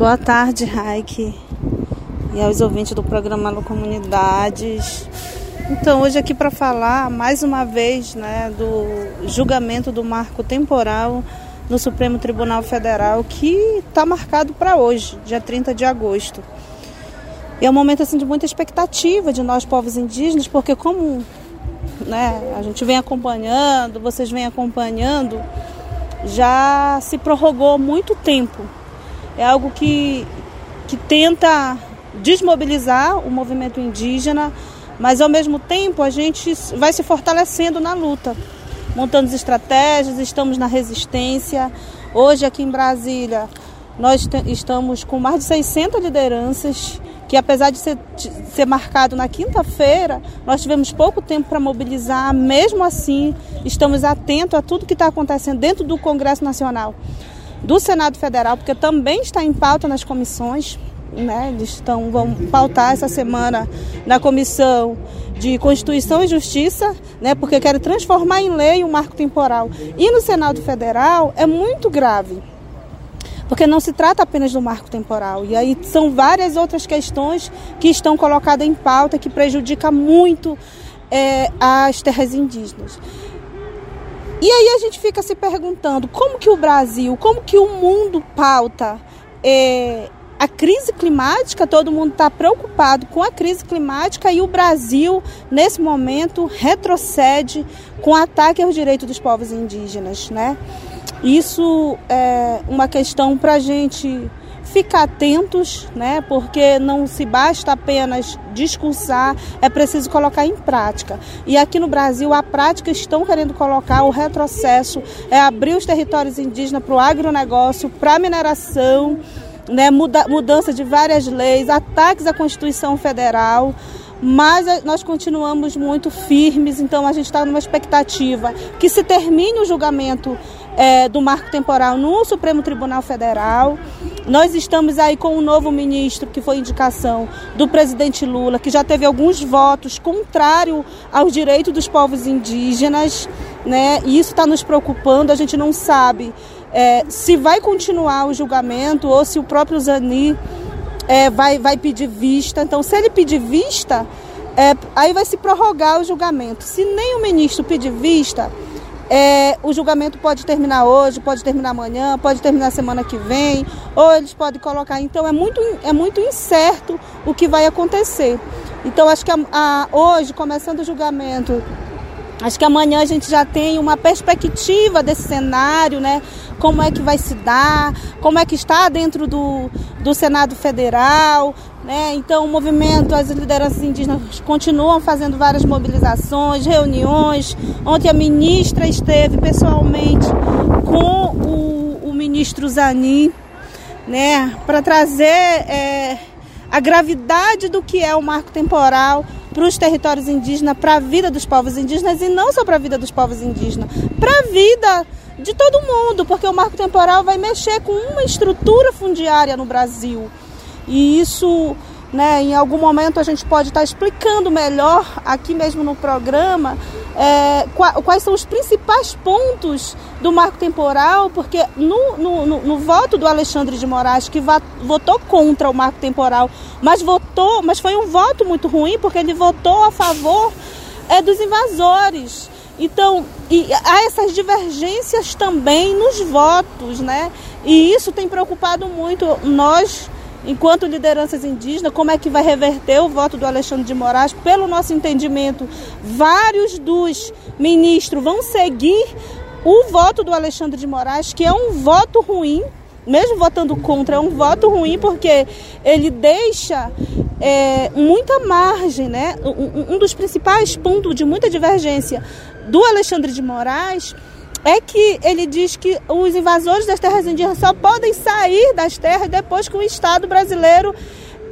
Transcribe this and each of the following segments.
Boa tarde, Raik, e aos ouvintes do programa Alô Comunidades. Então, hoje aqui para falar mais uma vez né, do julgamento do marco temporal no Supremo Tribunal Federal, que está marcado para hoje, dia 30 de agosto. E é um momento assim, de muita expectativa de nós, povos indígenas, porque como né, a gente vem acompanhando, vocês vêm acompanhando, já se prorrogou muito tempo. É algo que, que tenta desmobilizar o movimento indígena, mas ao mesmo tempo a gente vai se fortalecendo na luta montando estratégias, estamos na resistência. Hoje aqui em Brasília nós estamos com mais de 600 lideranças que apesar de ser, de ser marcado na quinta-feira, nós tivemos pouco tempo para mobilizar, mesmo assim estamos atentos a tudo que está acontecendo dentro do Congresso Nacional, do Senado Federal, porque também está em pauta nas comissões, né? Eles estão, vão pautar essa semana na comissão de Constituição e Justiça, né, porque querem transformar em lei o marco temporal. E no Senado Federal é muito grave, porque não se trata apenas do marco temporal. E aí são várias outras questões que estão colocadas em pauta que prejudicam muito é, as terras indígenas. E aí a gente fica se perguntando como que o Brasil, como que o mundo pauta é, a crise climática, todo mundo está preocupado com a crise climática e o Brasil, nesse momento, retrocede com ataque aos direitos dos povos indígenas. Né? Isso é uma questão para a gente ficar atentos, né? Porque não se basta apenas discursar, é preciso colocar em prática. E aqui no Brasil, a prática estão querendo colocar o retrocesso, é abrir os territórios indígenas para o agronegócio, para a mineração né, muda, mudança de várias leis, ataques à Constituição Federal, mas nós continuamos muito firmes, então a gente está numa expectativa que se termine o julgamento é, do marco temporal no Supremo Tribunal Federal. Nós estamos aí com um novo ministro, que foi indicação do presidente Lula, que já teve alguns votos contrários aos direitos dos povos indígenas, né? E isso está nos preocupando, a gente não sabe é, se vai continuar o julgamento ou se o próprio Zani é, vai, vai pedir vista. Então, se ele pedir vista, é, aí vai se prorrogar o julgamento. Se nem o ministro pedir vista, é, o julgamento pode terminar hoje, pode terminar amanhã, pode terminar semana que vem, ou eles podem colocar. Então é muito, é muito incerto o que vai acontecer. Então acho que a, a, hoje, começando o julgamento Acho que amanhã a gente já tem uma perspectiva desse cenário, né? Como é que vai se dar, como é que está dentro do, do Senado Federal, né? Então o movimento, as lideranças indígenas continuam fazendo várias mobilizações, reuniões. Ontem a ministra esteve pessoalmente com o, o ministro Zani, né? Para trazer é, a gravidade do que é o marco temporal para os territórios indígenas, para a vida dos povos indígenas e não só para a vida dos povos indígenas, para a vida de todo mundo, porque o marco temporal vai mexer com uma estrutura fundiária no Brasil. E isso né? Em algum momento a gente pode estar explicando melhor aqui mesmo no programa é, quais são os principais pontos do marco temporal, porque no, no, no, no voto do Alexandre de Moraes, que votou contra o marco temporal, mas votou, mas foi um voto muito ruim, porque ele votou a favor é, dos invasores. Então, e há essas divergências também nos votos, né? E isso tem preocupado muito nós enquanto lideranças indígenas, como é que vai reverter o voto do Alexandre de Moraes? Pelo nosso entendimento, vários dos ministros vão seguir o voto do Alexandre de Moraes, que é um voto ruim, mesmo votando contra, é um voto ruim porque ele deixa é, muita margem, né? Um, um dos principais pontos de muita divergência do Alexandre de Moraes é que ele diz que os invasores das terras indígenas só podem sair das terras depois que o Estado brasileiro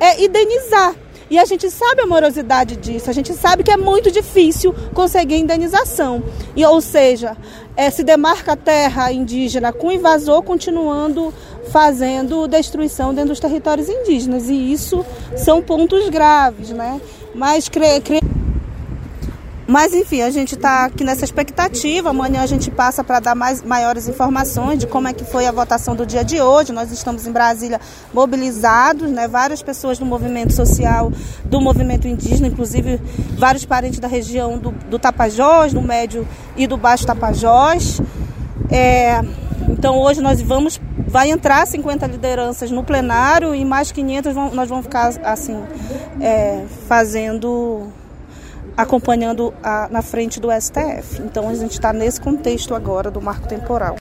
é, indenizar. E a gente sabe a morosidade disso, a gente sabe que é muito difícil conseguir indenização. E, ou seja, é, se demarca a terra indígena com o invasor continuando fazendo destruição dentro dos territórios indígenas. E isso são pontos graves, né? Mas creio. Cre... Mas enfim, a gente está aqui nessa expectativa. Amanhã a gente passa para dar mais, maiores informações de como é que foi a votação do dia de hoje. Nós estamos em Brasília mobilizados, né? Várias pessoas do movimento social, do movimento indígena, inclusive vários parentes da região do, do Tapajós, do Médio e do Baixo Tapajós. É, então hoje nós vamos, vai entrar 50 lideranças no plenário e mais 500 vão, nós vamos ficar assim é, fazendo acompanhando a, na frente do STF. Então a gente está nesse contexto agora do marco temporal.